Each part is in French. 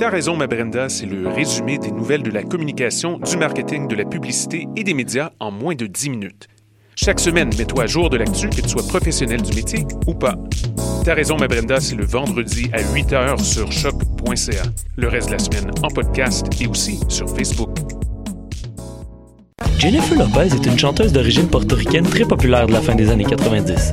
T'as raison, ma Brenda, c'est le résumé des nouvelles de la communication, du marketing, de la publicité et des médias en moins de 10 minutes. Chaque semaine, mets-toi à jour de l'actu, que tu sois professionnel du métier ou pas. T'as raison, ma Brenda, c'est le vendredi à 8 h sur choc.ca. Le reste de la semaine en podcast et aussi sur Facebook. Jennifer Lopez est une chanteuse d'origine portoricaine très populaire de la fin des années 90.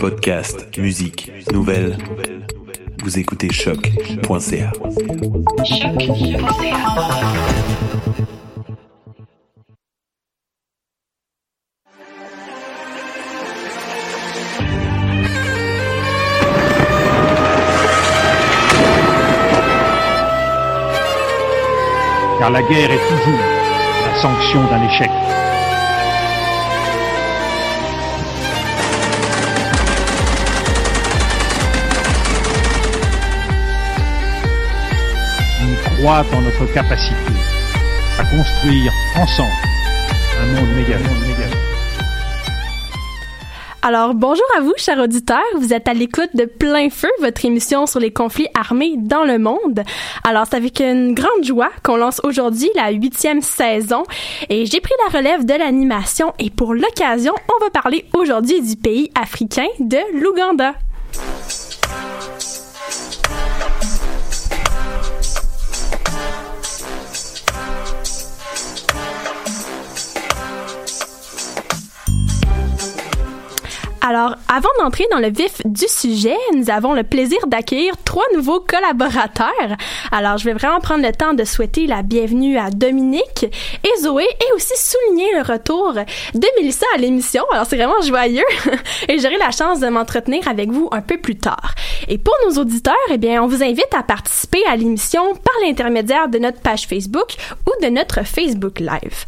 Podcast, musique, nouvelles. Vous écoutez choc.ca. car la guerre est toujours la sanction d'un échec. Croit notre capacité à construire ensemble un monde méga. Alors, bonjour à vous, chers auditeurs. Vous êtes à l'écoute de Plein Feu, votre émission sur les conflits armés dans le monde. Alors, c'est avec une grande joie qu'on lance aujourd'hui la huitième saison et j'ai pris la relève de l'animation et pour l'occasion, on va parler aujourd'hui du pays africain de l'Ouganda. Alors, avant d'entrer dans le vif du sujet, nous avons le plaisir d'accueillir trois nouveaux collaborateurs. Alors, je vais vraiment prendre le temps de souhaiter la bienvenue à Dominique et Zoé et aussi souligner le retour de Mélissa à l'émission. Alors, c'est vraiment joyeux et j'aurai la chance de m'entretenir avec vous un peu plus tard. Et pour nos auditeurs, eh bien, on vous invite à participer à l'émission par l'intermédiaire de notre page Facebook ou de notre Facebook Live.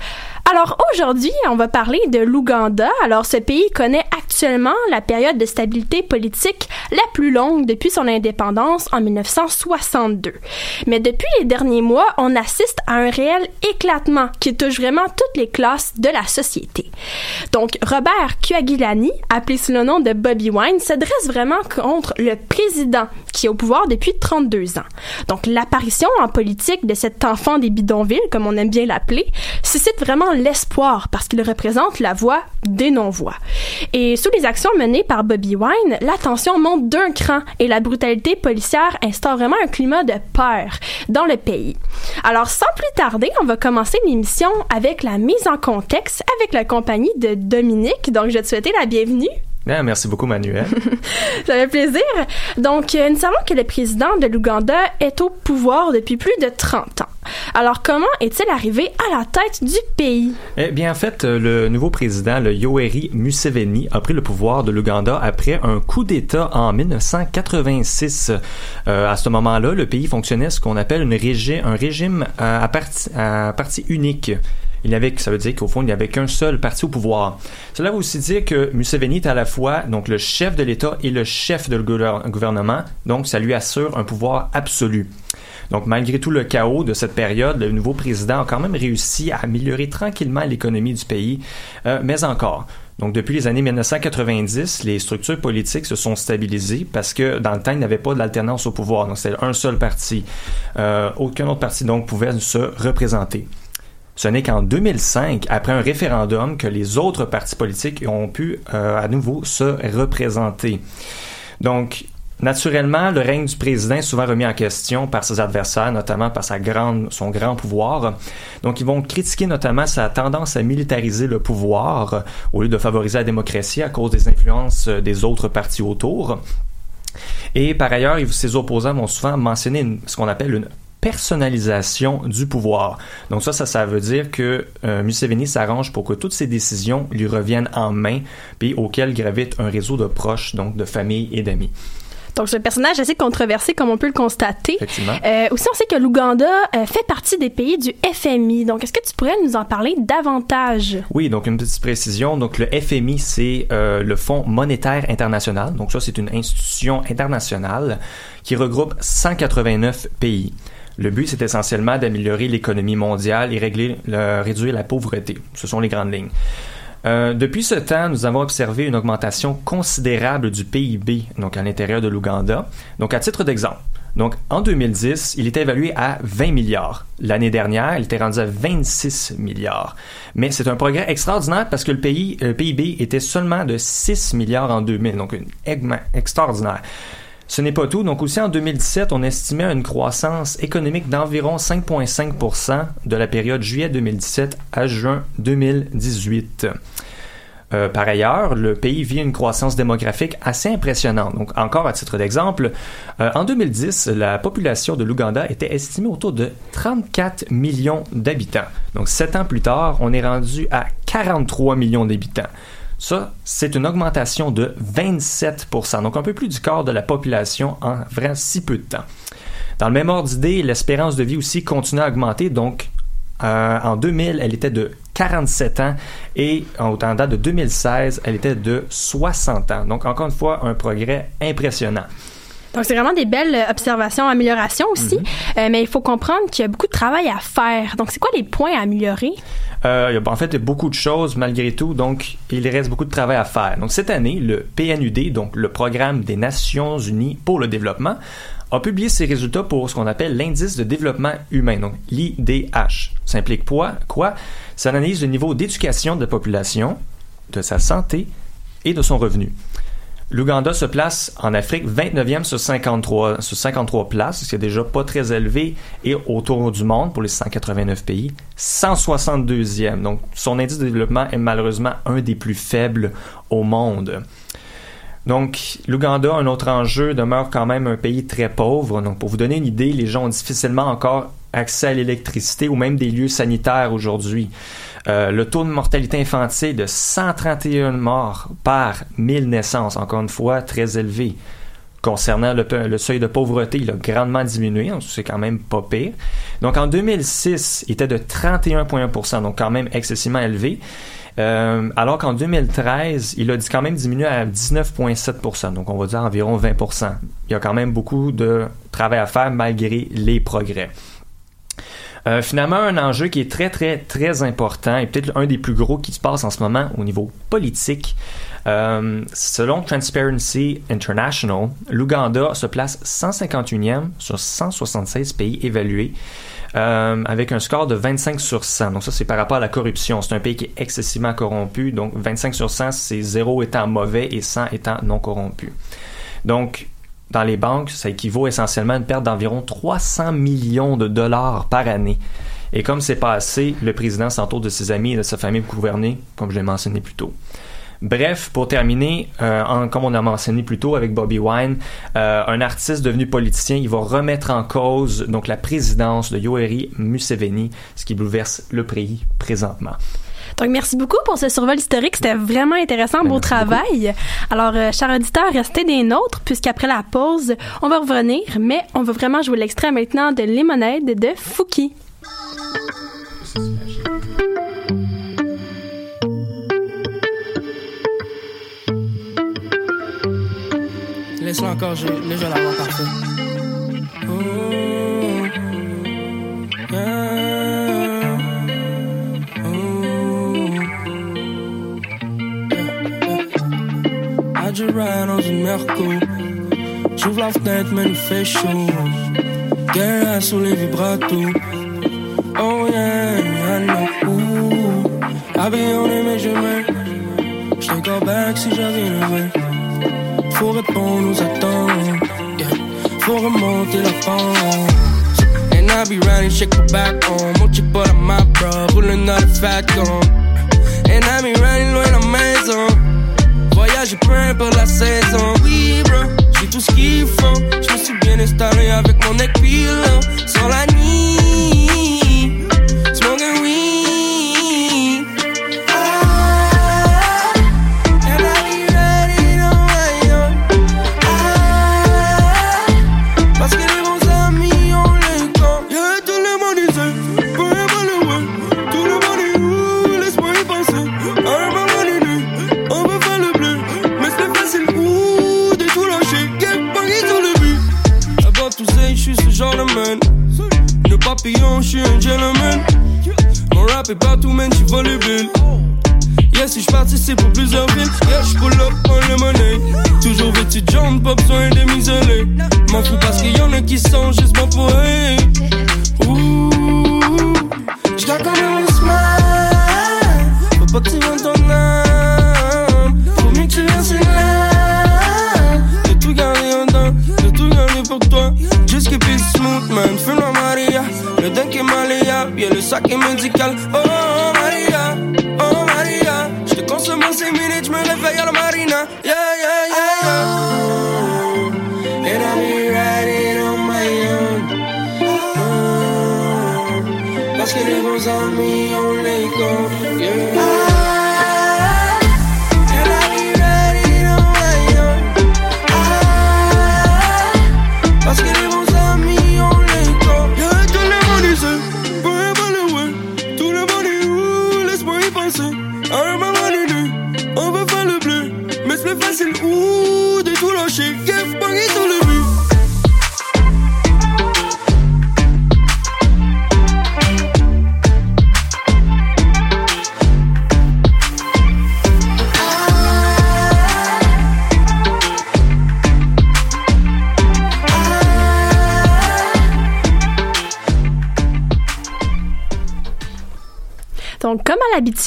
Alors aujourd'hui, on va parler de l'Ouganda. Alors ce pays connaît actuellement la période de stabilité politique la plus longue depuis son indépendance en 1962. Mais depuis les derniers mois, on assiste à un réel éclatement qui touche vraiment toutes les classes de la société. Donc Robert Kyagulanyi, appelé sous le nom de Bobby Wine, se dresse vraiment contre le président qui est au pouvoir depuis 32 ans. Donc l'apparition en politique de cet enfant des bidonvilles, comme on aime bien l'appeler, suscite vraiment l'espoir parce qu'il représente la voix des non-voix. Et sous les actions menées par Bobby Wine, la tension monte d'un cran et la brutalité policière instaure vraiment un climat de peur dans le pays. Alors sans plus tarder, on va commencer l'émission avec la mise en contexte avec la compagnie de Dominique. Donc je vais te souhaiter la bienvenue. Ah, merci beaucoup, Manuel. Ça fait plaisir. Donc, euh, nous savons que le président de l'Ouganda est au pouvoir depuis plus de 30 ans. Alors, comment est-il arrivé à la tête du pays? Eh bien, en fait, euh, le nouveau président, le Yoweri Museveni, a pris le pouvoir de l'Ouganda après un coup d'État en 1986. Euh, à ce moment-là, le pays fonctionnait ce qu'on appelle une régi un régime à, parti, à parti unique. Il avait, ça veut dire qu'au fond, il n'y avait qu'un seul parti au pouvoir. Cela veut aussi dire que Museveni est à la fois donc le chef de l'État et le chef de gouvernement, donc ça lui assure un pouvoir absolu. Donc, malgré tout le chaos de cette période, le nouveau président a quand même réussi à améliorer tranquillement l'économie du pays, euh, mais encore. Donc, depuis les années 1990, les structures politiques se sont stabilisées parce que dans le temps, il n'y avait pas d'alternance au pouvoir. Donc, c'était un seul parti. Euh, aucun autre parti, donc, pouvait se représenter. Ce n'est qu'en 2005, après un référendum, que les autres partis politiques ont pu euh, à nouveau se représenter. Donc, Naturellement, le règne du président est souvent remis en question par ses adversaires, notamment par son grand pouvoir. Donc, ils vont critiquer notamment sa tendance à militariser le pouvoir au lieu de favoriser la démocratie à cause des influences des autres partis autour. Et par ailleurs, ses opposants vont souvent mentionner ce qu'on appelle une personnalisation du pouvoir. Donc ça, ça, ça veut dire que euh, Museveni s'arrange pour que toutes ses décisions lui reviennent en main, puis auquel gravite un réseau de proches, donc de famille et d'amis. Donc, c'est un personnage assez controversé, comme on peut le constater. Effectivement. Euh, aussi, on sait que l'Ouganda euh, fait partie des pays du FMI. Donc, est-ce que tu pourrais nous en parler davantage? Oui, donc une petite précision. Donc, le FMI, c'est euh, le Fonds monétaire international. Donc, ça, c'est une institution internationale qui regroupe 189 pays. Le but, c'est essentiellement d'améliorer l'économie mondiale et réduire la pauvreté. Ce sont les grandes lignes. Euh, depuis ce temps, nous avons observé une augmentation considérable du PIB, donc à l'intérieur de l'Ouganda. Donc, à titre d'exemple, donc en 2010, il était évalué à 20 milliards. L'année dernière, il était rendu à 26 milliards. Mais c'est un progrès extraordinaire parce que le PIB était seulement de 6 milliards en 2000, donc une extraordinaire. Ce n'est pas tout. Donc aussi en 2017, on estimait une croissance économique d'environ 5,5% de la période juillet 2017 à juin 2018. Euh, par ailleurs, le pays vit une croissance démographique assez impressionnante. Donc, encore à titre d'exemple, euh, en 2010, la population de l'Ouganda était estimée autour de 34 millions d'habitants. Donc, sept ans plus tard, on est rendu à 43 millions d'habitants. Ça, c'est une augmentation de 27% donc un peu plus du quart de la population en vraiment si peu de temps. Dans le même ordre d'idée, l'espérance de vie aussi continue à augmenter, donc euh, en 2000, elle était de 47 ans et en date de 2016, elle était de 60 ans. Donc encore une fois, un progrès impressionnant. Donc, c'est vraiment des belles observations, améliorations aussi. Mhm. Euh, mais il faut comprendre qu'il y a beaucoup de travail à faire. Donc, c'est quoi les points à améliorer? Euh, il y a, en fait, beaucoup de choses malgré tout, donc il reste beaucoup de travail à faire. Donc cette année, le PNUD, donc le Programme des Nations Unies pour le développement, a publié ses résultats pour ce qu'on appelle l'indice de développement humain, donc l'IDH. Ça implique quoi? quoi? Ça analyse le niveau d'éducation de la population, de sa santé et de son revenu. L'Ouganda se place en Afrique 29e sur 53, sur 53 places, ce qui est déjà pas très élevé, et autour du monde, pour les 189 pays, 162e. Donc, son indice de développement est malheureusement un des plus faibles au monde. Donc, l'Ouganda, un autre enjeu, demeure quand même un pays très pauvre. Donc, pour vous donner une idée, les gens ont difficilement encore accès à l'électricité ou même des lieux sanitaires aujourd'hui. Euh, le taux de mortalité infantile de 131 morts par 1000 naissances, encore une fois, très élevé. Concernant le, seuil de pauvreté, il a grandement diminué, c'est quand même pas pire. Donc en 2006, il était de 31,1% donc quand même excessivement élevé. Euh, alors qu'en 2013, il a quand même diminué à 19,7% donc on va dire environ 20% Il y a quand même beaucoup de travail à faire malgré les progrès. Euh, finalement, un enjeu qui est très, très, très important et peut-être un des plus gros qui se passe en ce moment au niveau politique. Euh, selon Transparency International, l'Ouganda se place 151e sur 176 pays évalués. Euh, avec un score de 25 sur 100. Donc ça, c'est par rapport à la corruption. C'est un pays qui est excessivement corrompu. Donc 25 sur 100, c'est 0 étant mauvais et 100 étant non corrompu. Donc dans les banques, ça équivaut essentiellement à une perte d'environ 300 millions de dollars par année. Et comme c'est pas assez, le président s'entoure de ses amis et de sa famille pour gouverner, comme je l'ai mentionné plus tôt. Bref, pour terminer, euh, comme on a mentionné plus tôt avec Bobby Wine, euh, un artiste devenu politicien, il va remettre en cause donc la présidence de Yoweri Museveni, ce qui bouleverse le pays présentement. Donc, merci beaucoup pour ce survol historique. C'était vraiment intéressant. Beau travail. Alors, euh, chers auditeurs, restez des nôtres, puisqu'après la pause, on va revenir, mais on va vraiment jouer l'extrait maintenant de Lemonade de Fouki. Laisse-le encore, je, parfait. Adjura dans une merco. J'ouvre la fenêtre, mais il fait chaud. Guerre sous les vibratos. Oh yeah, I know. Ooh. Habillé mais je mets. J'te go back si j'avais levé. Faut répondre aux attentes. Yeah. Faut remonter la pente. And I be riding, shake my back on. Mon chick pas my bro, pulling out a fat gun. And I be riding loin la maison. Voyage peu importe la saison. Oui, bro, j'ai tout ce qu'il faut. Je me suis bien installé avec mon équipille. Sans la nuit,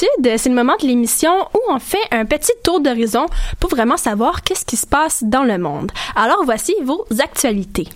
comme à l'habitude, c'est le moment de l'émission où on fait un petit tour d'horizon pour vraiment savoir qu'est-ce qui se passe dans le monde. Alors, voici vos actualités.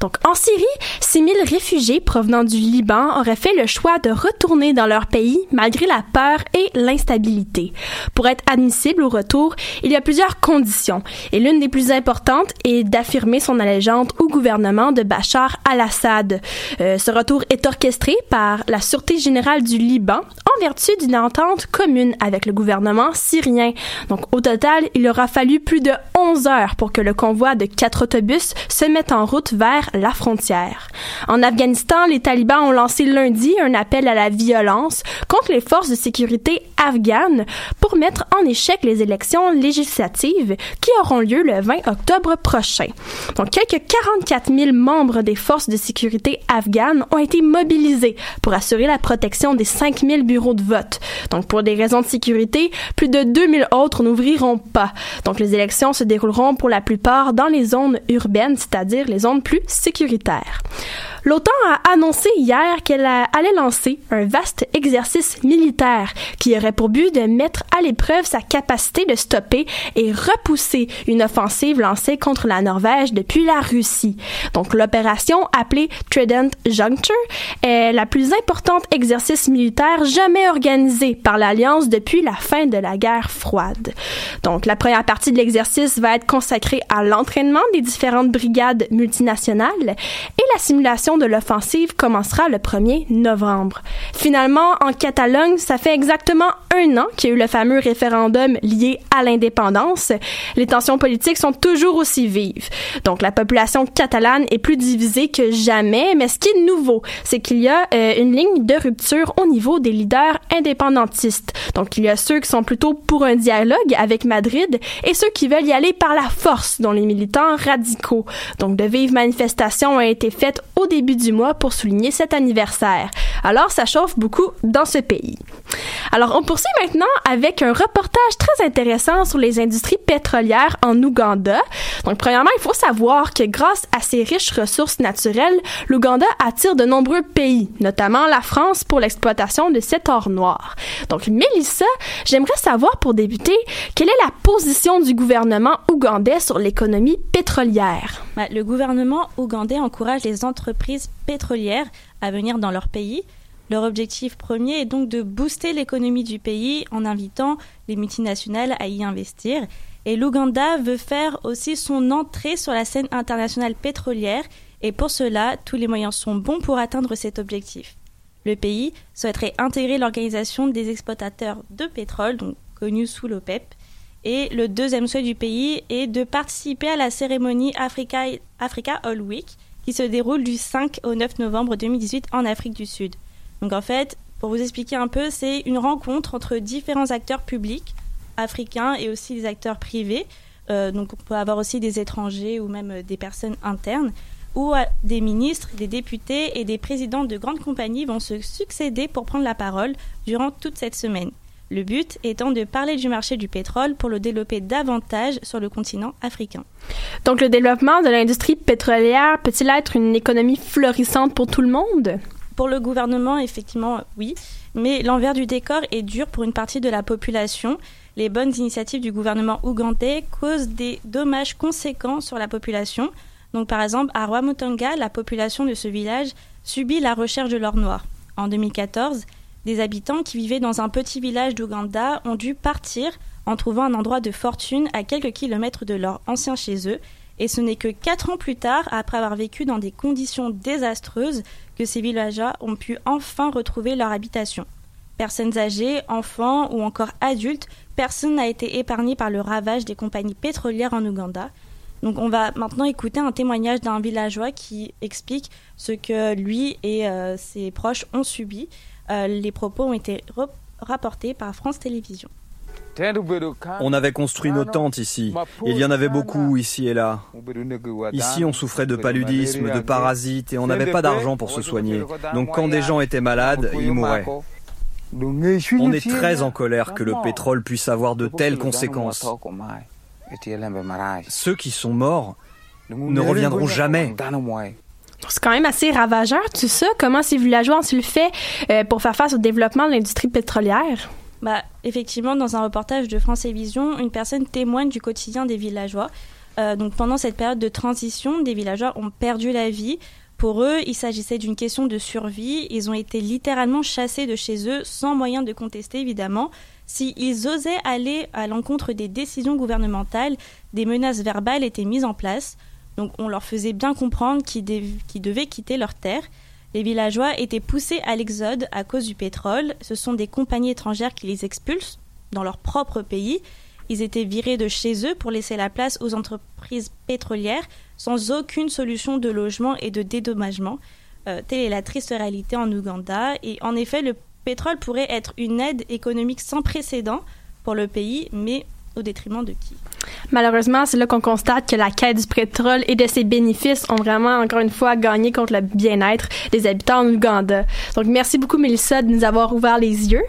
Donc, en Syrie, 6000 réfugiés provenant du Liban auraient fait le choix de retourner dans leur pays malgré la peur et l'instabilité. Pour être admissible au retour, il y a plusieurs conditions et l'une des plus importantes est d'affirmer son allégeance au gouvernement de Bachar al-Assad. Euh, ce retour est orchestré par la Sûreté générale du Liban en vertu d'une entente commune avec le gouvernement syrien. Donc, au total, il aura fallu plus de 11 heures pour que le convoi de quatre autobus se mette en route vers la frontière. En Afghanistan, les talibans ont lancé lundi un appel à la violence contre les forces de sécurité afghanes pour mettre en échec les élections législatives qui auront lieu le 20 octobre prochain. Donc, quelques 44 000 membres des forces de sécurité afghanes ont été mobilisés pour assurer la protection des 5 000 bureaux de vote. Des raisons de sécurité, plus de 2000 autres n'ouvriront pas. Donc, les élections se dérouleront pour la plupart dans les zones urbaines, c'est-à-dire les zones plus sécuritaires. L'OTAN a annoncé hier qu'elle allait lancer un vaste exercice militaire qui aurait pour but de mettre à l'épreuve sa capacité de stopper et repousser une offensive lancée contre la Norvège depuis la Russie. Donc l'opération appelée Trident Juncture est la plus importante exercice militaire jamais organisé par l'Alliance depuis la fin de la guerre froide. Donc la première partie de l'exercice va être consacrée à l'entraînement des différentes brigades multinationales et la simulation de l'offensive commencera le 1er novembre. Finalement, en Catalogne, ça fait exactement un an qu'il y a eu le fameux référendum lié à l'indépendance. Les tensions politiques sont toujours aussi vives. Donc la population catalane est plus divisée que jamais, mais ce qui est nouveau, c'est qu'il y a euh, une ligne de rupture au niveau des leaders indépendantistes. Donc il y a ceux qui sont plutôt pour un dialogue avec Madrid et ceux qui veulent y aller par la force, dont les militants radicaux. Donc de vives manifestations ont été faites au début du mois pour souligner cet anniversaire. Alors ça chauffe beaucoup dans ce pays. Alors on poursuit maintenant avec un reportage très intéressant sur les industries pétrolières en Ouganda. Donc premièrement, il faut savoir que grâce à ses riches ressources naturelles, l'Ouganda attire de nombreux pays, notamment la France pour l'exploitation de cet or noir. Donc Mélissa, j'aimerais savoir pour débuter, quelle est la position du gouvernement ougandais sur l'économie pétrolière? Bah, le gouvernement ougandais encourage les entreprises pétrolières à venir dans leur pays. Leur objectif premier est donc de booster l'économie du pays en invitant les multinationales à y investir. Et l'Ouganda veut faire aussi son entrée sur la scène internationale pétrolière et pour cela, tous les moyens sont bons pour atteindre cet objectif. Le pays souhaiterait intégrer l'organisation des exploitateurs de pétrole, donc connue sous l'OPEP, et le deuxième souhait du pays est de participer à la cérémonie Africa, Africa All Week, qui se déroule du 5 au 9 novembre 2018 en Afrique du Sud. Donc en fait, pour vous expliquer un peu, c'est une rencontre entre différents acteurs publics africains et aussi des acteurs privés. Euh, donc on peut avoir aussi des étrangers ou même des personnes internes où des ministres, des députés et des présidents de grandes compagnies vont se succéder pour prendre la parole durant toute cette semaine. Le but étant de parler du marché du pétrole pour le développer davantage sur le continent africain. Donc le développement de l'industrie pétrolière peut-il être une économie florissante pour tout le monde? Pour le gouvernement, effectivement, oui. Mais l'envers du décor est dur pour une partie de la population. Les bonnes initiatives du gouvernement ougandais causent des dommages conséquents sur la population. Donc par exemple, à Rwamutanga, la population de ce village subit la recherche de l'or noir. En 2014, des habitants qui vivaient dans un petit village d'Ouganda ont dû partir en trouvant un endroit de fortune à quelques kilomètres de leur ancien chez eux. Et ce n'est que quatre ans plus tard, après avoir vécu dans des conditions désastreuses, que ces villageois ont pu enfin retrouver leur habitation. Personnes âgées, enfants ou encore adultes, personne n'a été épargné par le ravage des compagnies pétrolières en Ouganda. Donc on va maintenant écouter un témoignage d'un villageois qui explique ce que lui et euh, ses proches ont subi. Euh, les propos ont été rapportés par France Télévisions. On avait construit nos tentes ici. Il y en avait beaucoup ici et là. Ici, on souffrait de paludisme, de parasites et on n'avait pas d'argent pour se soigner. Donc quand des gens étaient malades, ils mouraient. On est très en colère que le pétrole puisse avoir de telles conséquences. Ceux qui sont morts ne reviendront jamais. C'est quand même assez ravageur, tout ça. Comment ces villageois ont-ils fait euh, pour faire face au développement de l'industrie pétrolière? Bah, effectivement, dans un reportage de France Télévisions, une personne témoigne du quotidien des villageois. Euh, donc, pendant cette période de transition, des villageois ont perdu la vie. Pour eux, il s'agissait d'une question de survie. Ils ont été littéralement chassés de chez eux, sans moyen de contester, évidemment. S'ils osaient aller à l'encontre des décisions gouvernementales, des menaces verbales étaient mises en place. Donc on leur faisait bien comprendre qu'ils, devaient quitter leur terre. Les villageois étaient poussés à l'exode à cause du pétrole. Ce sont des compagnies étrangères qui les expulsent dans leur propre pays. Ils étaient virés de chez eux pour laisser la place aux entreprises pétrolières sans aucune solution de logement et de dédommagement. Euh, telle est la triste réalité en Ouganda. Et en effet, le pétrole pourrait être une aide économique sans précédent pour le pays, mais Malheureusement, c'est là qu'on constate que la quête du pétrole et de ses bénéfices ont vraiment, encore une fois, gagné contre le bien-être des habitants en Ouganda. Donc, merci beaucoup, Mélissa, de nous avoir ouvert les yeux.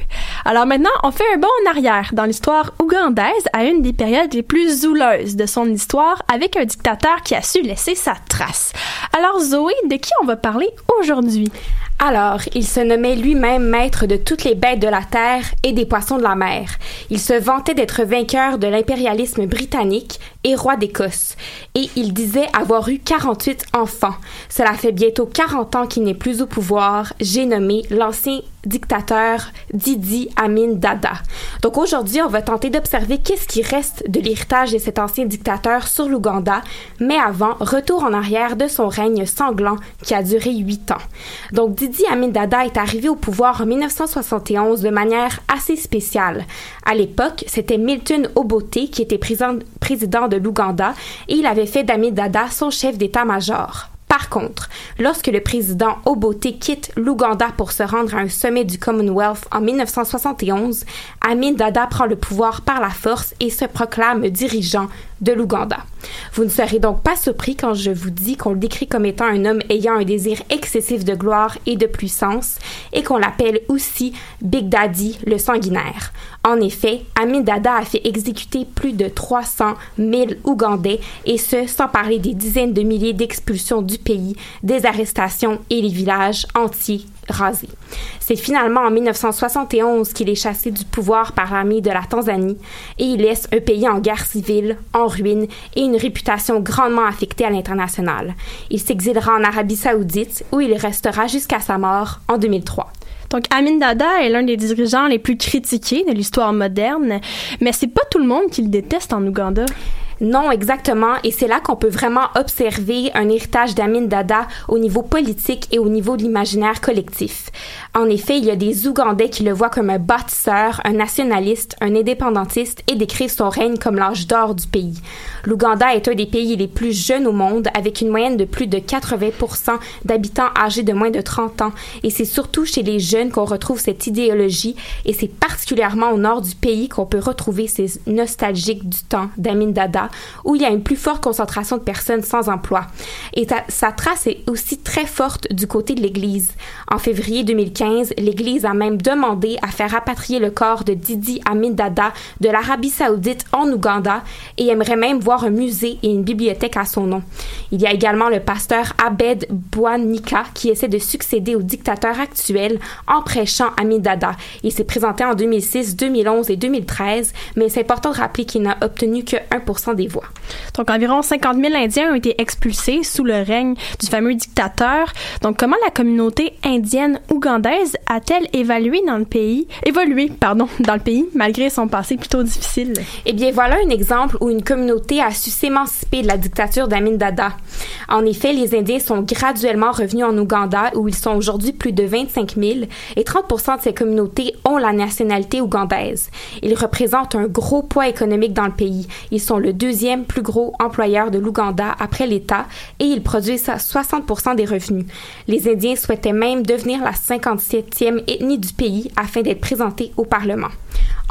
Alors maintenant, on fait un bond en arrière dans l'histoire ougandaise à une des périodes les plus zouleuses de son histoire avec un dictateur qui a su laisser sa trace. Alors, Zoé, de qui on va parler aujourd'hui? Alors, il se nommait lui-même maître de toutes les bêtes de la terre et des poissons de la mer. Il se vantait d'être vainqueur de l'impérialisme britannique et roi d'Écosse. Et il disait avoir eu 48 enfants. Cela fait bientôt 40 ans qu'il n'est plus au pouvoir. J'ai nommé l'ancien dictateur Didi Amin Dada. Donc aujourd'hui, on va tenter d'observer qu'est-ce qui reste de l'héritage de cet ancien dictateur sur l'Ouganda, mais avant, retour en arrière de son règne sanglant qui a duré huit ans. Donc Didi Amin Dada est arrivé au pouvoir en 1971 de manière assez spéciale. À l'époque, c'était Milton Obote qui était président de l'Ouganda et il avait fait d'Amin Dada son chef d'état-major. Par contre, lorsque le président Obote quitte l'Ouganda pour se rendre à un sommet du Commonwealth en 1971, Amin Dada prend le pouvoir par la force et se proclame dirigeant de l'Ouganda. Vous ne serez donc pas surpris quand je vous dis qu'on le décrit comme étant un homme ayant un désir excessif de gloire et de puissance et qu'on l'appelle aussi Big Daddy le sanguinaire. En effet, Amin Dada a fait exécuter plus de 300 000 Ougandais et ce, sans parler des dizaines de milliers d'expulsions du pays, des arrestations et les villages entiers C'est finalement en 1971 qu'il est chassé du pouvoir par l'armée de la Tanzanie et il laisse un pays en guerre civile, en ruine et une réputation grandement affectée à l'international. Il s'exilera en Arabie saoudite où il restera jusqu'à sa mort en 2003. Donc Amin Dada est l'un des dirigeants les plus critiqués de l'histoire moderne, mais c'est pas tout le monde qui le déteste en Ouganda. Non, exactement. Et c'est là qu'on peut vraiment observer un héritage d'Amin Dada au niveau politique et au niveau de l'imaginaire collectif. En effet, il y a des Ougandais qui le voient comme un bâtisseur, un nationaliste, un indépendantiste et décrivent son règne comme l'âge d'or du pays. L'Ouganda est un des pays les plus jeunes au monde avec une moyenne de plus de 80% d'habitants âgés de moins de 30 ans. Et c'est surtout chez les jeunes qu'on retrouve cette idéologie et c'est particulièrement au nord du pays qu'on peut retrouver ces nostalgiques du temps d'Amin Dada où il y a une plus forte concentration de personnes sans emploi. Et sa trace est aussi très forte du côté de l'Église. En février 2015, l'Église a même demandé à faire rapatrier le corps de Didi Amin Dada de l'Arabie saoudite en Ouganda et aimerait même voir un musée et une bibliothèque à son nom. Il y a également le pasteur Abed Bouanika qui essaie de succéder au dictateur actuel en prêchant Amin Dada. Il s'est présenté en 2006, 2011 et 2013, mais c'est important de rappeler qu'il n'a obtenu que 1% des voix. Donc, environ 50 000 Indiens ont été expulsés sous le règne du fameux dictateur. Donc, comment la communauté indienne ougandaise a-t-elle évalué dans le pays, évolué, pardon, dans le pays, malgré son passé plutôt difficile? Eh bien, voilà un exemple où une communauté a su s'émanciper de la dictature d'Amin Dada. En effet, les Indiens sont graduellement revenus en Ouganda, où ils sont aujourd'hui plus de 25 000, et 30% de ces communautés ont la nationalité ougandaise. Ils représentent un gros poids économique dans le pays. Ils sont le deuxième plus gros employeur de l'Ouganda après l'État et ils produisent 60% des revenus. Les Indiens souhaitaient même devenir la 57e ethnie du pays afin d'être présentés au Parlement.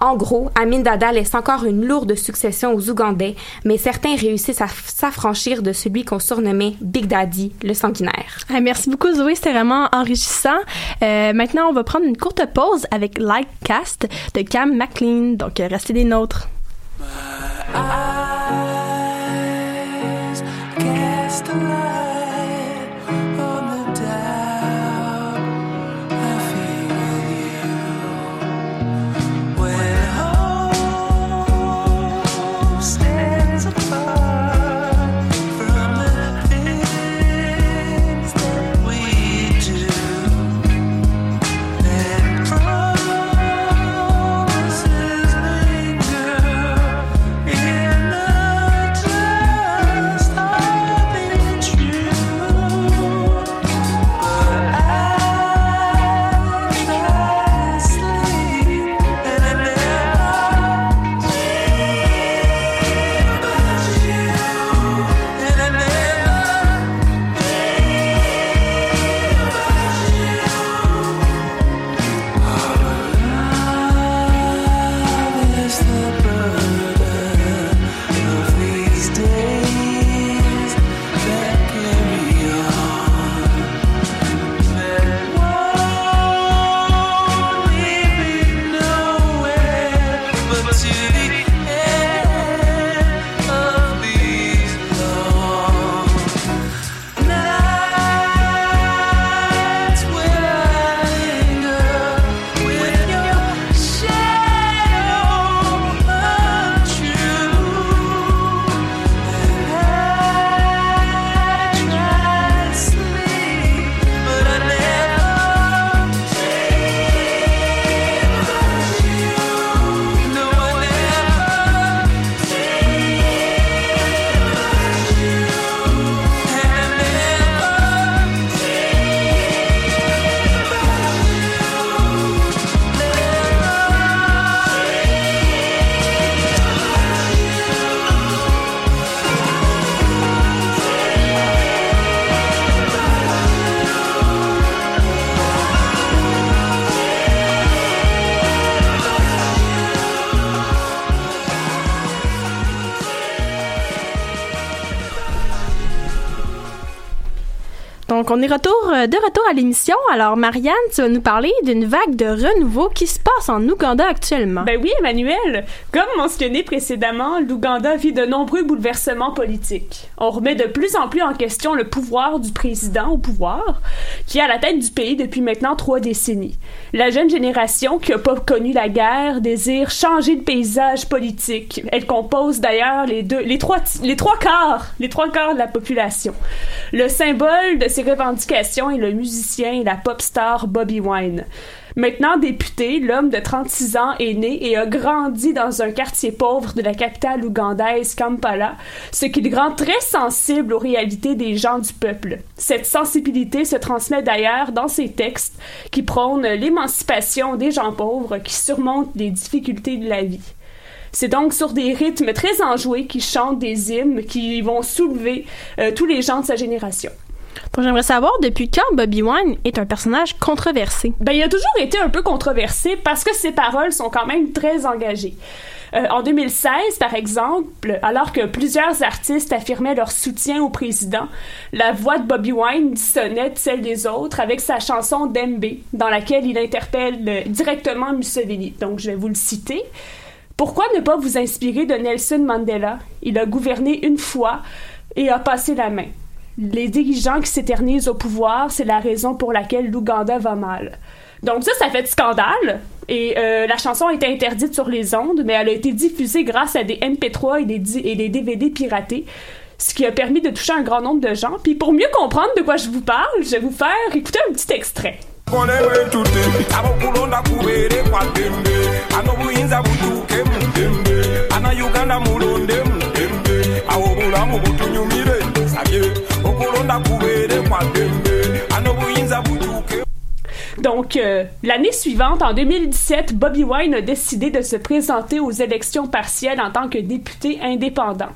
En gros, Amin Dada laisse encore une lourde succession aux Ougandais, mais certains réussissent à s'affranchir de celui qu'on surnommait Big Daddy, le sanguinaire. Ah, merci beaucoup Zoé, c'était vraiment enrichissant. Euh, maintenant, on va prendre une courte pause avec Lightcast de Cam McLean, donc euh, restez des nôtres. Eyes cast a light. Donc, on est retour, euh, de retour à l'émission. Alors, Marianne, tu vas nous parler d'une vague de renouveau qui se passe en Ouganda actuellement. Ben oui, Emmanuel. Comme mentionné précédemment, l'Ouganda vit de nombreux bouleversements politiques. On remet de plus en plus en question le pouvoir du président au pouvoir, qui est à la tête du pays depuis maintenant trois décennies. La jeune génération, qui n'a pas connu la guerre, désire changer de paysage politique. Elle compose d'ailleurs les deux, les trois, les trois quarts, les trois quarts de la population. Le symbole de ces revendications est le musicien et la pop star Bobby Wine. Maintenant député, l'homme de 36 ans est né et a grandi dans un quartier pauvre de la capitale ougandaise Kampala, ce qui le rend très sensible aux réalités des gens du peuple. Cette sensibilité se transmet d'ailleurs dans ses textes qui prônent l'émancipation des gens pauvres qui surmontent les difficultés de la vie. C'est donc sur des rythmes très enjoués qui chantent des hymnes qui vont soulever euh, tous les gens de sa génération. J'aimerais savoir depuis quand Bobby Wine est un personnage controversé. Ben, il a toujours été un peu controversé parce que ses paroles sont quand même très engagées. Euh, en 2016, par exemple, alors que plusieurs artistes affirmaient leur soutien au président, la voix de Bobby Wine dissonnait de celle des autres avec sa chanson Dembe, dans laquelle il interpelle euh, directement Mussolini. Donc, je vais vous le citer. Pourquoi ne pas vous inspirer de Nelson Mandela? Il a gouverné une fois et a passé la main. Les dirigeants qui s'éternisent au pouvoir, c'est la raison pour laquelle l'Ouganda va mal. Donc ça, ça fait scandale. Et euh, la chanson a été interdite sur les ondes, mais elle a été diffusée grâce à des MP3 et des, et des DVD piratés, ce qui a permis de toucher un grand nombre de gens. Puis pour mieux comprendre de quoi je vous parle, je vais vous faire écouter un petit extrait. Donc, euh, l'année suivante, en 2017, Bobby Wine a décidé de se présenter aux élections partielles en tant que député indépendant.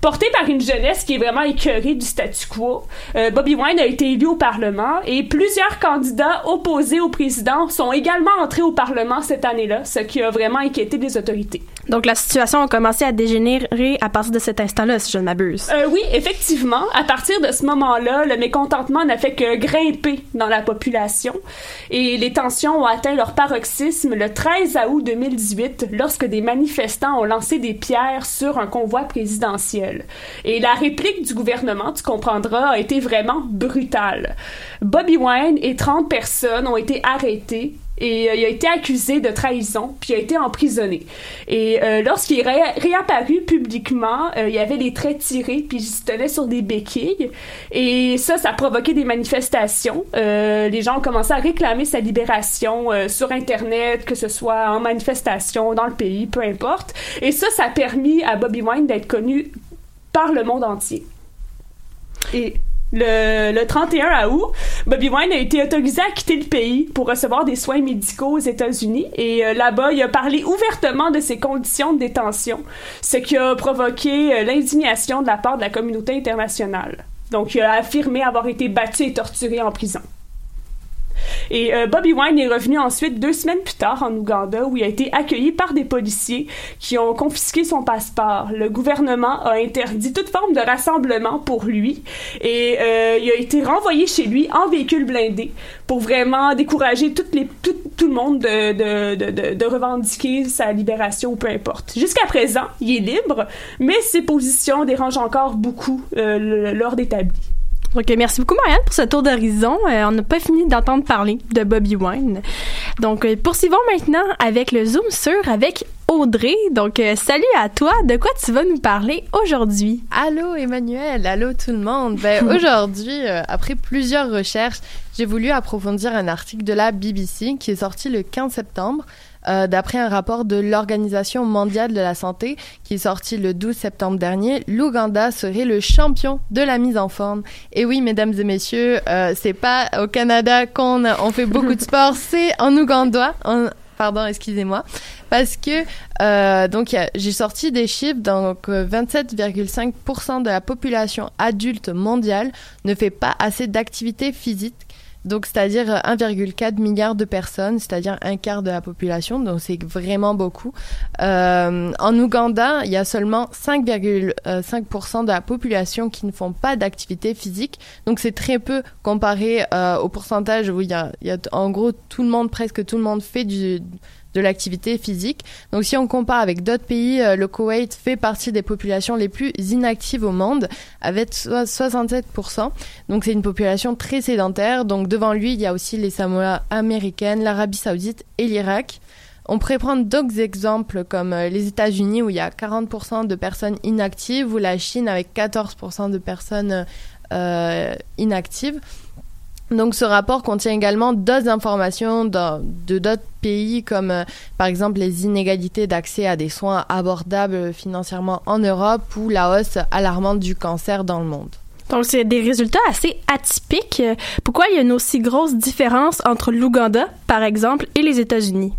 Porté par une jeunesse qui est vraiment écœurée du statu quo, euh, Bobby Wine a été élu au Parlement et plusieurs candidats opposés au président sont également entrés au Parlement cette année-là, ce qui a vraiment inquiété les autorités. Donc la situation a commencé à dégénérer à partir de cet instant-là, si je ne m'abuse. Euh, oui, effectivement. À partir de ce moment-là, le mécontentement n'a fait que grimper dans la population et les tensions ont atteint leur paroxysme le 13 août 2018 lorsque des manifestants ont lancé des pierres sur un convoi présidentiel. Et la réplique du gouvernement, tu comprendras, a été vraiment brutale. Bobby Wine et 30 personnes ont été arrêtées et euh, il a été accusé de trahison, puis il a été emprisonné. Et euh, lorsqu'il est réapparu publiquement, euh, il avait les traits tirés, puis il se tenait sur des béquilles. Et ça, ça a provoqué des manifestations. les gens ont commencé à réclamer sa libération sur Internet, que ce soit en manifestation, dans le pays, peu importe. Et ça, ça a permis à Bobby Wine d'être connu par le monde entier. Et le, le 31 août, Bobby Wine a été autorisé à quitter le pays pour recevoir des soins médicaux aux États-Unis et euh, là-bas, il a parlé ouvertement de ses conditions de détention, ce qui a provoqué euh, l'indignation de la part de la communauté internationale. Donc, il a affirmé avoir été battu et torturé en prison. Et euh, Bobby Wine est revenu ensuite deux semaines plus tard en Ouganda où il a été accueilli par des policiers qui ont confisqué son passeport. Le gouvernement a interdit toute forme de rassemblement pour lui et euh, il a été renvoyé chez lui en véhicule blindé pour vraiment décourager tout, le monde de, de, de, de, revendiquer sa libération ou peu importe. Jusqu'à présent, il est libre, mais ses positions dérangent encore beaucoup euh, l'ordre établi. Donc, merci beaucoup, Marianne, pour ce tour d'horizon. Euh, on n'a pas fini d'entendre parler de Bobby Wine. Donc, euh, poursuivons maintenant avec le Zoom sur avec Audrey. Donc, euh, salut à toi. De quoi tu vas nous parler aujourd'hui? Allô, Emmanuel. Allô, tout le monde. Ben, aujourd'hui, après plusieurs recherches, j'ai voulu approfondir un article de la BBC qui est sorti le 15 septembre euh, d'après un rapport de l'Organisation mondiale de la santé qui est sorti le 12 septembre dernier, l'Ouganda serait le champion de la mise en forme. Et oui, mesdames et messieurs, euh, c'est pas au Canada qu'on on fait beaucoup de sport, c'est en Ouganda. pardon, excusez-moi, parce que euh, donc j'ai sorti des chiffres donc 27,5% de la population adulte mondiale ne fait pas assez d'activité physique donc c'est-à-dire 1,4 milliard de personnes, c'est-à-dire un quart de la population, donc c'est vraiment beaucoup. Euh, en Ouganda, il y a seulement 5,5% de la population qui ne font pas d'activité physique, donc c'est très peu comparé euh, au pourcentage où il y a, il y a en gros tout le monde, presque tout le monde fait du de l'activité physique. Donc si on compare avec d'autres pays, euh, le Koweït fait partie des populations les plus inactives au monde, avec 67%. Donc c'est une population très sédentaire. Donc devant lui, il y a aussi les Samoa américaines, l'Arabie saoudite et l'Irak. On pourrait prendre d'autres exemples comme euh, les États-Unis où il y a 40% de personnes inactives ou la Chine avec 14% de personnes euh, inactives. Donc ce rapport contient également d'autres informations de d'autres pays comme euh, par exemple les inégalités d'accès à des soins abordables financièrement en Europe ou la hausse alarmante du cancer dans le monde. Donc c'est des résultats assez atypiques. Pourquoi il y a une aussi grosse différence entre l'Ouganda, par exemple, et les États-Unis?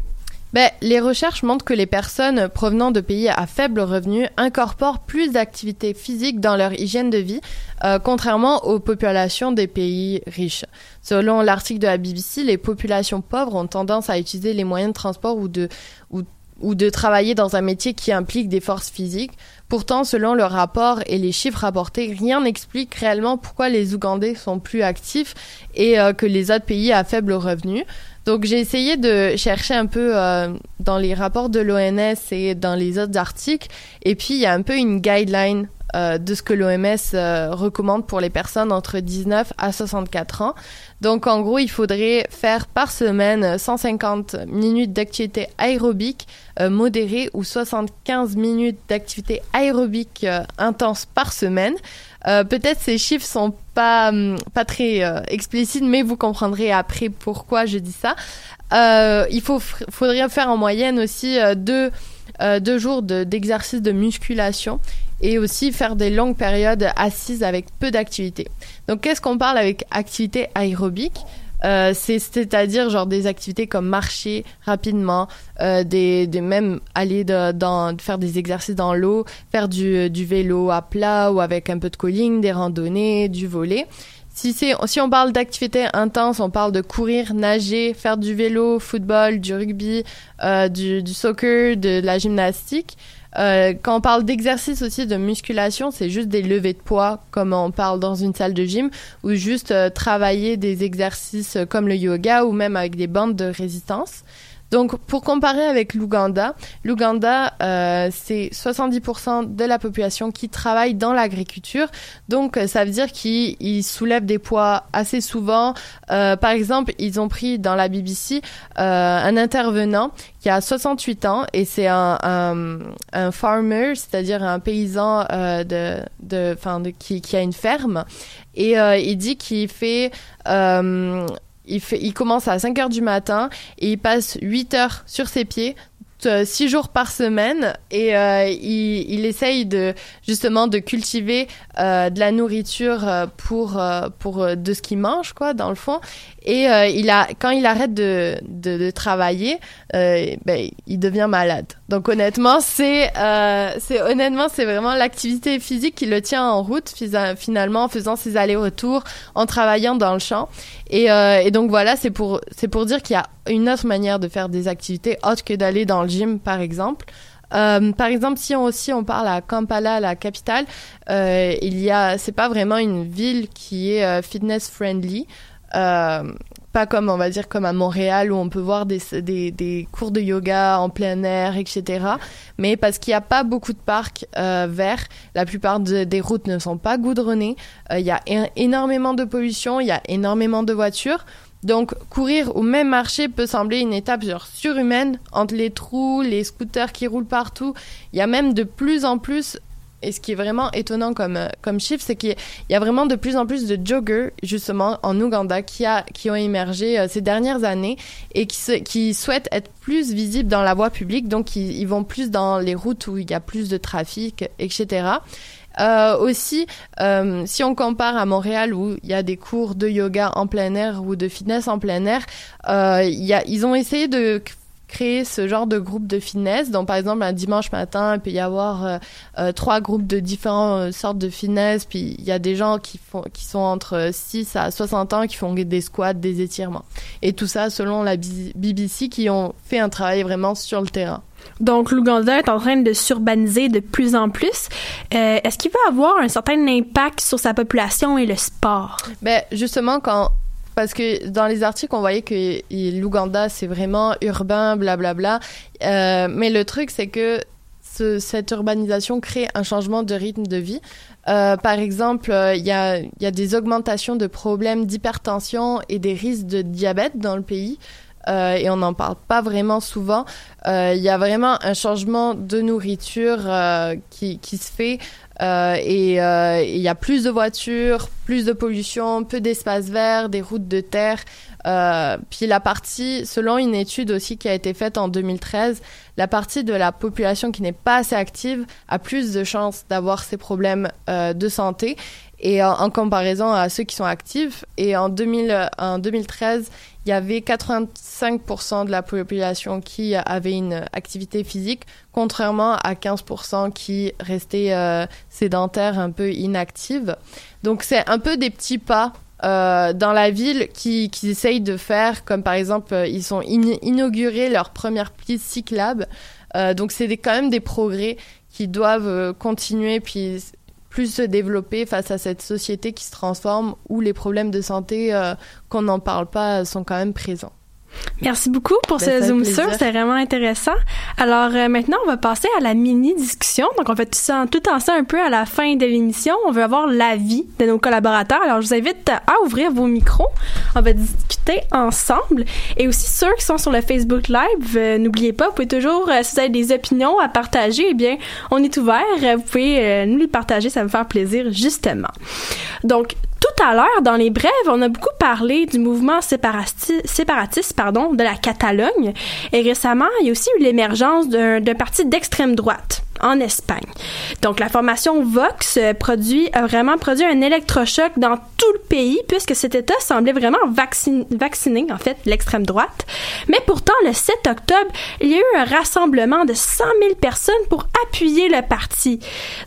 Ben, les recherches montrent que les personnes provenant de pays à faible revenu incorporent plus d'activités physiques dans leur hygiène de vie, euh, contrairement aux populations des pays riches. Selon l'article de la BBC, les populations pauvres ont tendance à utiliser les moyens de transport ou de, ou, de travailler dans un métier qui implique des forces physiques. Pourtant, selon le rapport et les chiffres rapportés, rien n'explique réellement pourquoi les Ougandais sont plus actifs et euh, que les autres pays à faible revenu. Donc j'ai essayé de chercher un peu euh, dans les rapports de l'ONS et dans les autres articles. Et puis il y a un peu une guideline euh, de ce que l'OMS euh, recommande pour les personnes entre 19 à 64 ans. Donc en gros, il faudrait faire par semaine 150 minutes d'activité aérobique modérée ou 75 minutes d'activité aérobique intense par semaine. Peut-être ces chiffres sont pas hum, pas très euh, explicites, mais vous comprendrez après pourquoi je dis ça. Euh, il faut faudrait faire en moyenne aussi deux deux jours d'exercice de, musculation et aussi faire des longues périodes assises avec peu d'activité. Donc qu'est-ce qu'on parle avec activité aérobique? Euh, c'est-à-dire genre des activités comme marcher rapidement, euh, des, des, même aller dans, faire des exercices dans l'eau, faire du, du vélo à plat ou avec un peu de colline, des randonnées, du volet. Si, si on parle d'activités intenses, on parle de courir, nager, faire du vélo, football, du rugby, euh, du, du soccer, de la gymnastique. Euh, quand on parle d'exercice aussi de musculation, c'est juste des levées de poids, comme on parle dans une salle de gym, ou juste euh, travailler des exercices comme le yoga ou même avec des bandes de résistance. Donc, pour comparer avec l'Ouganda, l'Ouganda, euh, c'est 70% de la population qui travaille dans l'agriculture. Donc, euh, ça veut dire qu'ils soulèvent des poids assez souvent. Euh, par exemple, ils ont pris dans la BBC euh, un intervenant qui a 68 ans et c'est un, un, un, farmer, c'est-à-dire un paysan euh, de, de, fin de, qui, qui a une ferme. Et il dit qu'il fait il, commence à 5 heures du matin et il passe 8 heures sur ses pieds euh, six jours par semaine et euh, il, il, essaye de justement de cultiver euh, de la nourriture euh, pour euh, pour de ce qu'il mange quoi dans le fond. Et il a quand il arrête de de, de travailler ben il devient malade. Donc honnêtement c'est c'est honnêtement c'est vraiment l'activité physique qui le tient en route finalement en faisant ses allers-retours en travaillant dans le champ et, et donc voilà c'est pour c'est pour dire qu'il y a une autre manière de faire des activités autre que d'aller dans le gym par exemple euh, par exemple, si on aussi on parle à Kampala, la capitale, euh, il y a, c'est pas vraiment une ville qui est euh, fitness friendly. Euh, pas comme on va dire comme à Montréal où on peut voir des, des, cours de yoga en plein air, etc. Mais parce qu'il n'y a pas beaucoup de parcs euh, verts, la plupart des routes ne sont pas goudronnées. Il y a énormément de pollution, il y a énormément de voitures. Donc, courir ou même marcher peut sembler une étape surhumaine entre les trous, les scooters qui roulent partout. Il y a même de plus en plus, et ce qui est vraiment étonnant comme, euh, comme chiffre, c'est qu'il y a vraiment de plus en plus de joggers, justement, en Ouganda, qui, a, qui ont émergé euh, ces dernières années et qui, qui souhaitent être plus visibles dans la voie publique. Donc, ils vont plus dans les routes où il y a plus de trafic, etc. Euh, aussi, si on compare à Montréal où il y a des cours de yoga en plein air ou de fitness en plein air, ils ont essayé de créer ce genre de groupe de fitness. Donc, par exemple, un dimanche matin, il peut y avoir euh, euh, trois groupes de différentes sortes de fitness. Puis, il y a des gens qui, font, qui sont entre 6 à 60 ans qui font des squats, des étirements. Et tout ça selon la BBC qui ont fait un travail vraiment sur le terrain. Donc, l'Ouganda est en train de s'urbaniser de plus en plus. Euh, est-ce qu'il va avoir un certain impact sur sa population et le sport? Ben, justement, quand parce que dans les articles, on voyait que l'Ouganda, c'est vraiment urbain, blablabla. Euh, mais le truc, c'est que cette urbanisation crée un changement de rythme de vie. Euh, par exemple, euh, il y, a, des augmentations de problèmes d'hypertension et des risques de diabète dans le pays. Et on n'en parle pas vraiment souvent. Il y a vraiment un changement de nourriture qui, se fait et il y a plus de voitures, plus de pollution, peu d'espaces verts, des routes de terre. puis la partie, selon une étude aussi qui a été faite en 2013, la partie de la population qui n'est pas assez active a plus de chances d'avoir ces problèmes de santé et en, comparaison à ceux qui sont actifs. Et en, 2000, en 2013, il y avait 85% de la population qui avait une activité physique, contrairement à 15% qui restaient euh, sédentaires, un peu inactives. Donc c'est un peu des petits pas euh, dans la ville qui, qui essayent de faire, comme par exemple, euh, ils ont inauguré leur première piste cyclable. donc c'est quand même des progrès qui doivent continuer. Puis plus se développer face à cette société qui se transforme où les problèmes de santé euh, qu'on n'en parle pas sont quand même présents. Merci beaucoup pour ben, ce Zoom sur, c'était vraiment intéressant. Alors euh, maintenant, on va passer à la mini-discussion. Donc on fait tout ça, tout en ça un peu à la fin de l'émission. On veut avoir l'avis de nos collaborateurs. Alors je vous invite à ouvrir vos micros. On va discuter ensemble. Et aussi ceux qui sont sur le Facebook Live, euh, n'oubliez pas, vous pouvez toujours, euh, si vous avez des opinions à partager, eh bien, on est ouvert. Vous pouvez nous les partager, ça va me faire plaisir justement. Donc tout à l'heure, dans les brèves, on a beaucoup parlé du mouvement séparatiste de la Catalogne. Et récemment, il y a aussi eu l'émergence d'un parti d'extrême droite en Espagne. Donc, la formation Vox euh, produit, a vraiment produit un électrochoc dans tout le pays puisque cet État semblait vraiment vacciner, en fait, l'extrême droite. Mais pourtant, le 7 octobre, il y a eu un rassemblement de 100 000 personnes pour appuyer le parti.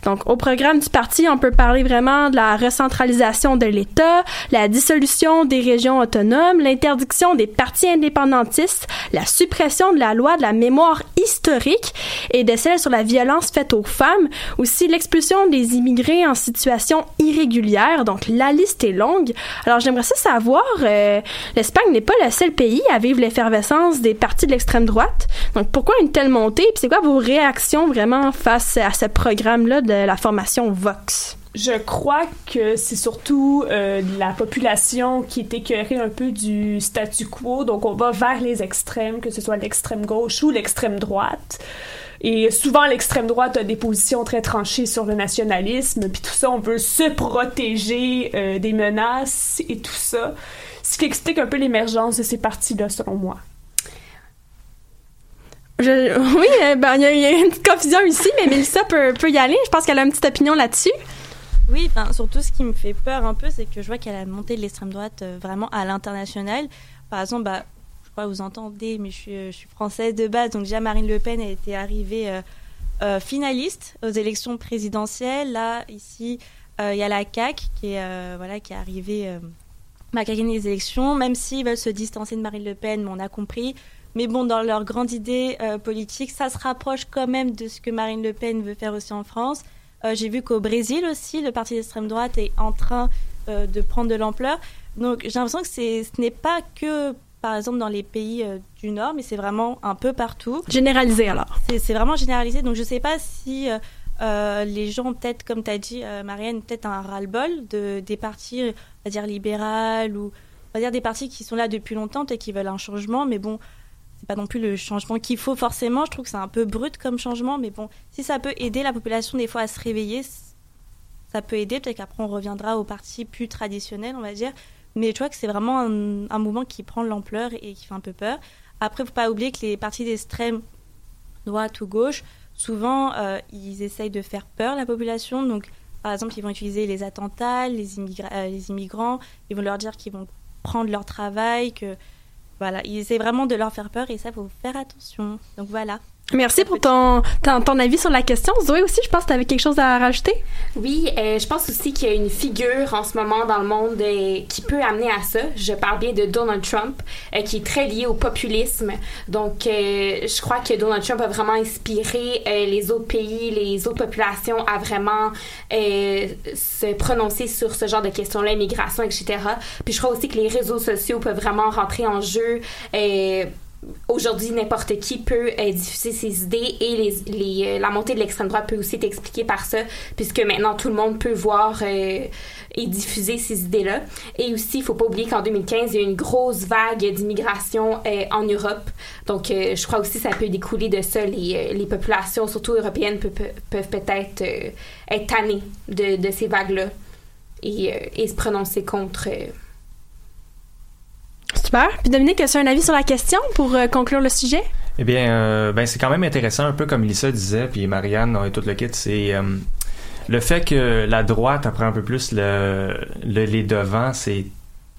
Donc, au programme du parti, on peut parler vraiment de la recentralisation de l'État, la dissolution des régions autonomes, l'interdiction des partis indépendantistes, la suppression de la loi de la mémoire historique et de celle sur la violence faites aux femmes, aussi l'expulsion des immigrés en situation irrégulière. Donc la liste est longue. Alors j'aimerais ça savoir, euh, l'Espagne n'est pas le seul pays à vivre l'effervescence des partis de l'extrême droite. Donc pourquoi une telle montée? Puis c'est quoi vos réactions vraiment face à ce programme-là de la formation Vox? Je crois que c'est surtout euh, la population qui est écœurée un peu du statu quo, donc on va vers les extrêmes, que ce soit l'extrême gauche ou l'extrême droite. Et souvent, l'extrême droite a des positions très tranchées sur le nationalisme, puis tout ça, on veut se protéger euh, des menaces et tout ça. Ce qui explique un peu l'émergence de ces partis-là, selon moi. oui, euh, ben, il y, a une confusion ici, mais Melissa peut, peut y aller. Je pense qu'elle a une petite opinion là-dessus. Oui, surtout ce qui me fait peur un peu, c'est que je vois qu'elle a monté de l'extrême droite euh, vraiment à l'international. Par exemple, bah, vous entendez, mais je suis, euh, je française de base, donc déjà Marine Le Pen a été arrivée euh, finaliste aux élections présidentielles. Là, ici, il y a la CAQ qui est, voilà, qui est arrivée, bah, qui a gagné les élections, même s'ils veulent se distancer de Marine Le Pen, mais on a compris. Mais bon, dans leur grande idée politique, ça se rapproche quand même de ce que Marine Le Pen veut faire aussi en France. J'ai vu qu'au Brésil aussi, le parti d'extrême droite est en train de prendre de l'ampleur. Donc j'ai l'impression que ce n'est pas que par exemple dans les pays euh, du Nord, mais c'est vraiment un peu partout. Généralisé alors. C'est vraiment généralisé. Donc je ne sais pas si euh, euh, les gens, peut-être, comme tu as dit, Marianne, peut-être un ras-le-bol de, des partis, on va dire, libérales ou on va dire des partis qui sont là depuis longtemps et qui veulent un changement, mais bon, pas non plus le changement qu'il faut forcément. Je trouve que c'est un peu brut comme changement, mais bon, si ça peut aider la population des fois à se réveiller, ça peut aider. Peut-être qu'après on reviendra aux partis plus traditionnels, on va dire. Mais je vois que c'est vraiment un, mouvement qui prend l'ampleur et qui fait un peu peur. Après, faut pas oublier que les partis d'extrême droite ou gauche, souvent, euh, ils essayent de faire peur la population. Donc, par exemple, ils vont utiliser les attentats, les, euh, les immigrants, ils vont leur dire qu'ils vont prendre leur travail, que voilà, ils essaient vraiment de leur faire peur et ça, faut faire attention. Donc voilà. Merci pour ton, ton, avis sur la question. Zoé aussi, je pense que tu avais quelque chose à rajouter. Oui, euh, je pense aussi qu'il y a une figure en ce moment dans le monde euh, qui peut amener à ça. Je parle bien de Donald Trump, euh, qui est très lié au populisme. Donc, je crois que Donald Trump a vraiment inspiré les autres pays, les autres populations à vraiment se prononcer sur ce genre de questions-là, immigration, etc. Puis je crois aussi que les réseaux sociaux peuvent vraiment rentrer en jeu aujourd'hui, n'importe qui peut euh, diffuser ses idées et euh, la montée de l'extrême droite peut aussi être expliquée par ça, puisque maintenant tout le monde peut voir euh, et diffuser ces idées-là. Et aussi, il faut pas oublier qu'en 2015, il y a eu une grosse vague d'immigration en Europe. Donc, je crois aussi que ça peut découler de ça. Les, populations, surtout européennes, peuvent, peut-être être tannées de, ces vagues-là et, se prononcer contre Super. Puis Dominique, as-tu un avis sur la question pour euh, conclure le sujet? Eh bien, euh, ben, c'est quand même intéressant, un peu comme Lisa disait, puis Marianne et tout le kit, c'est euh, le fait que la droite apprend un peu plus le, le les devants, c'est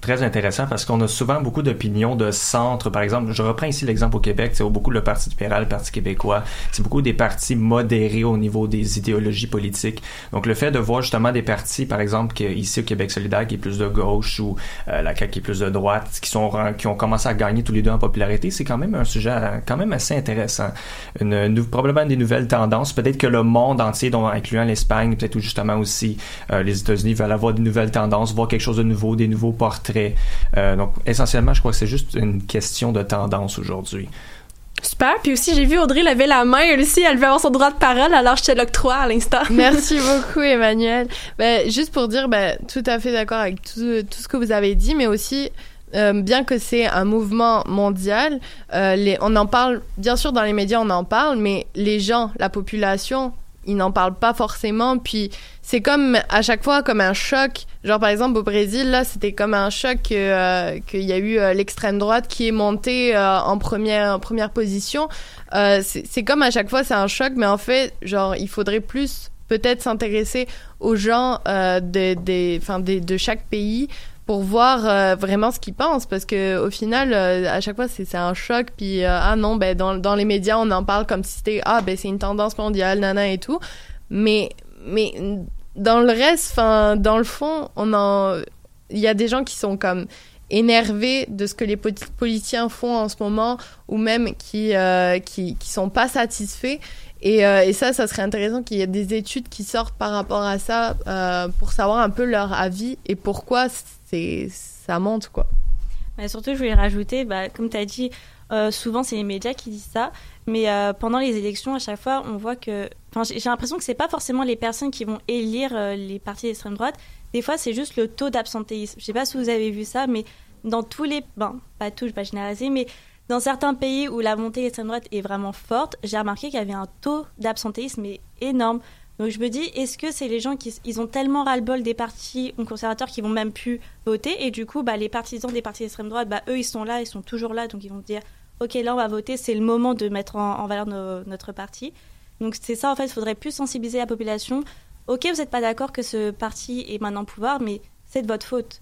très intéressant parce qu'on a souvent beaucoup d'opinions de centre. Par exemple, je reprends ici l'exemple au Québec, c'est beaucoup le Parti libéral, le Parti québécois. C'est beaucoup des partis modérés au niveau des idéologies politiques. Donc, le fait de voir justement des partis, par exemple, ici au Québec solidaire, qui est plus de gauche ou euh, la CAQ qui est plus de droite, qui sont qui ont commencé à gagner tous les deux en popularité, c'est quand même un sujet quand même assez intéressant. Une, une, probablement des nouvelles tendances. Peut-être que le monde entier, dont incluant l'Espagne, peut-être justement aussi euh, les États-Unis, veulent avoir des nouvelles tendances, voir quelque chose de nouveau, des nouveaux portraits euh, donc, essentiellement, je crois que c'est juste une question de tendance aujourd'hui. Super. Puis aussi, j'ai vu Audrey lever la main. Elle aussi, elle veut avoir son droit de parole, alors je te l'octroie à l'instant. Merci beaucoup, Emmanuel. Ben, juste pour dire, ben, tout à fait d'accord avec tout, tout ce que vous avez dit, mais aussi, euh, bien que c'est un mouvement mondial, euh, les, on en parle, bien sûr, dans les médias, on en parle, mais les gens, la population, ils n'en parlent pas forcément. Puis c'est comme à chaque fois comme un choc. Genre par exemple au Brésil, là, c'était comme un choc euh, qu'il y a eu euh, l'extrême droite qui est montée euh, en première en première position. C'est comme à chaque fois c'est un choc, mais en fait, genre il faudrait plus peut-être s'intéresser aux gens de, de, de, de chaque pays pour voir euh, vraiment ce qu'ils pensent parce que au final euh, à chaque fois c'est un choc puis euh, ah non ben dans dans les médias on en parle comme si c'était ah ben c'est une tendance mondiale nana et tout mais mais dans le reste enfin dans le fond on en il y a des gens qui sont comme énervés de ce que les politiciens font en ce moment ou même qui qui qui sont pas satisfaits. Et, et, ça, ça serait intéressant qu'il y ait des études qui sortent par rapport à ça pour savoir un peu leur avis et pourquoi c'est ça monte quoi. Surtout, je voulais rajouter, bah, comme tu as dit, euh, souvent c'est les médias qui disent ça, mais euh, pendant les élections, à chaque fois, on voit que. J'ai l'impression que c'est pas forcément les personnes qui vont élire euh, les partis d'extrême droite. Des fois, c'est juste le taux d'absentéisme. Je sais pas si vous avez vu ça, mais dans tous les. Bon, pas tous, je vais pas généraliser, mais dans certains pays où la montée d'extrême droite est vraiment forte, j'ai remarqué qu'il y avait un taux d'absentéisme énorme. Donc je me dis, est-ce que c'est les gens qui ils ont tellement ras-le-bol des partis conservateurs qui vont même plus voter et du coup bah, les partisans des partis d'extrême droite, bah, eux ils sont là, ils sont toujours là, donc ils vont dire, ok là on va voter, c'est le moment de mettre en, valeur notre parti. Donc c'est ça en fait, il faudrait plus sensibiliser la population. Ok vous n'êtes pas d'accord que ce parti est maintenant au pouvoir, mais c'est de votre faute.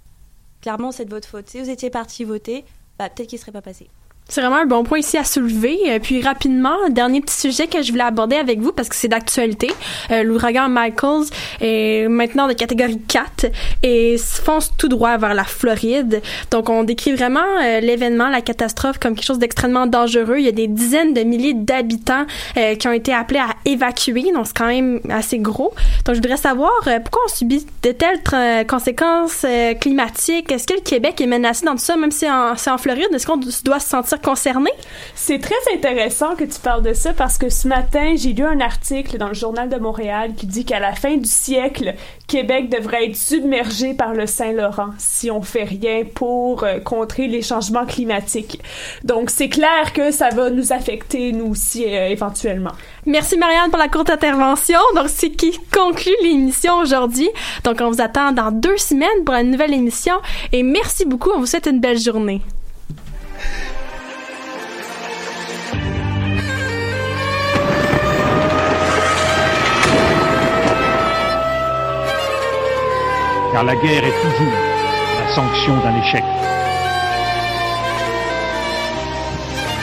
Clairement c'est de votre faute. Si vous étiez parti voter, bah, peut-être qu'il ne serait pas passé. C'est vraiment un bon point ici à soulever. Euh, puis rapidement, dernier petit sujet que je voulais aborder avec vous parce que c'est d'actualité. Euh, L'ouragan Michaels est maintenant de catégorie 4 et fonce tout droit vers la Floride. Donc on décrit vraiment euh, l'événement, la catastrophe comme quelque chose d'extrêmement dangereux. Il y a des dizaines de milliers d'habitants euh, qui ont été appelés à évacuer. Donc c'est quand même assez gros. Donc je voudrais savoir pourquoi on subit de telles conséquences climatiques? Est-ce que le Québec est menacé dans tout ça, même si c'est en Floride? Est-ce qu'on doit se sentir concernés? C'est très intéressant que tu parles de ça parce que ce matin, j'ai lu un article dans le Journal de Montréal qui dit qu'à la fin du siècle, Québec devrait être submergé par le Saint-Laurent si on fait rien pour euh, contrer les changements climatiques. Donc, c'est clair que ça va nous affecter, nous aussi, euh, éventuellement. Merci Marianne pour la courte intervention. Donc, c'est qui conclut l'émission aujourd'hui. Donc, on vous attend dans deux semaines pour une nouvelle émission. Et merci beaucoup. On vous souhaite une belle journée. Car la guerre est toujours la sanction d'un échec.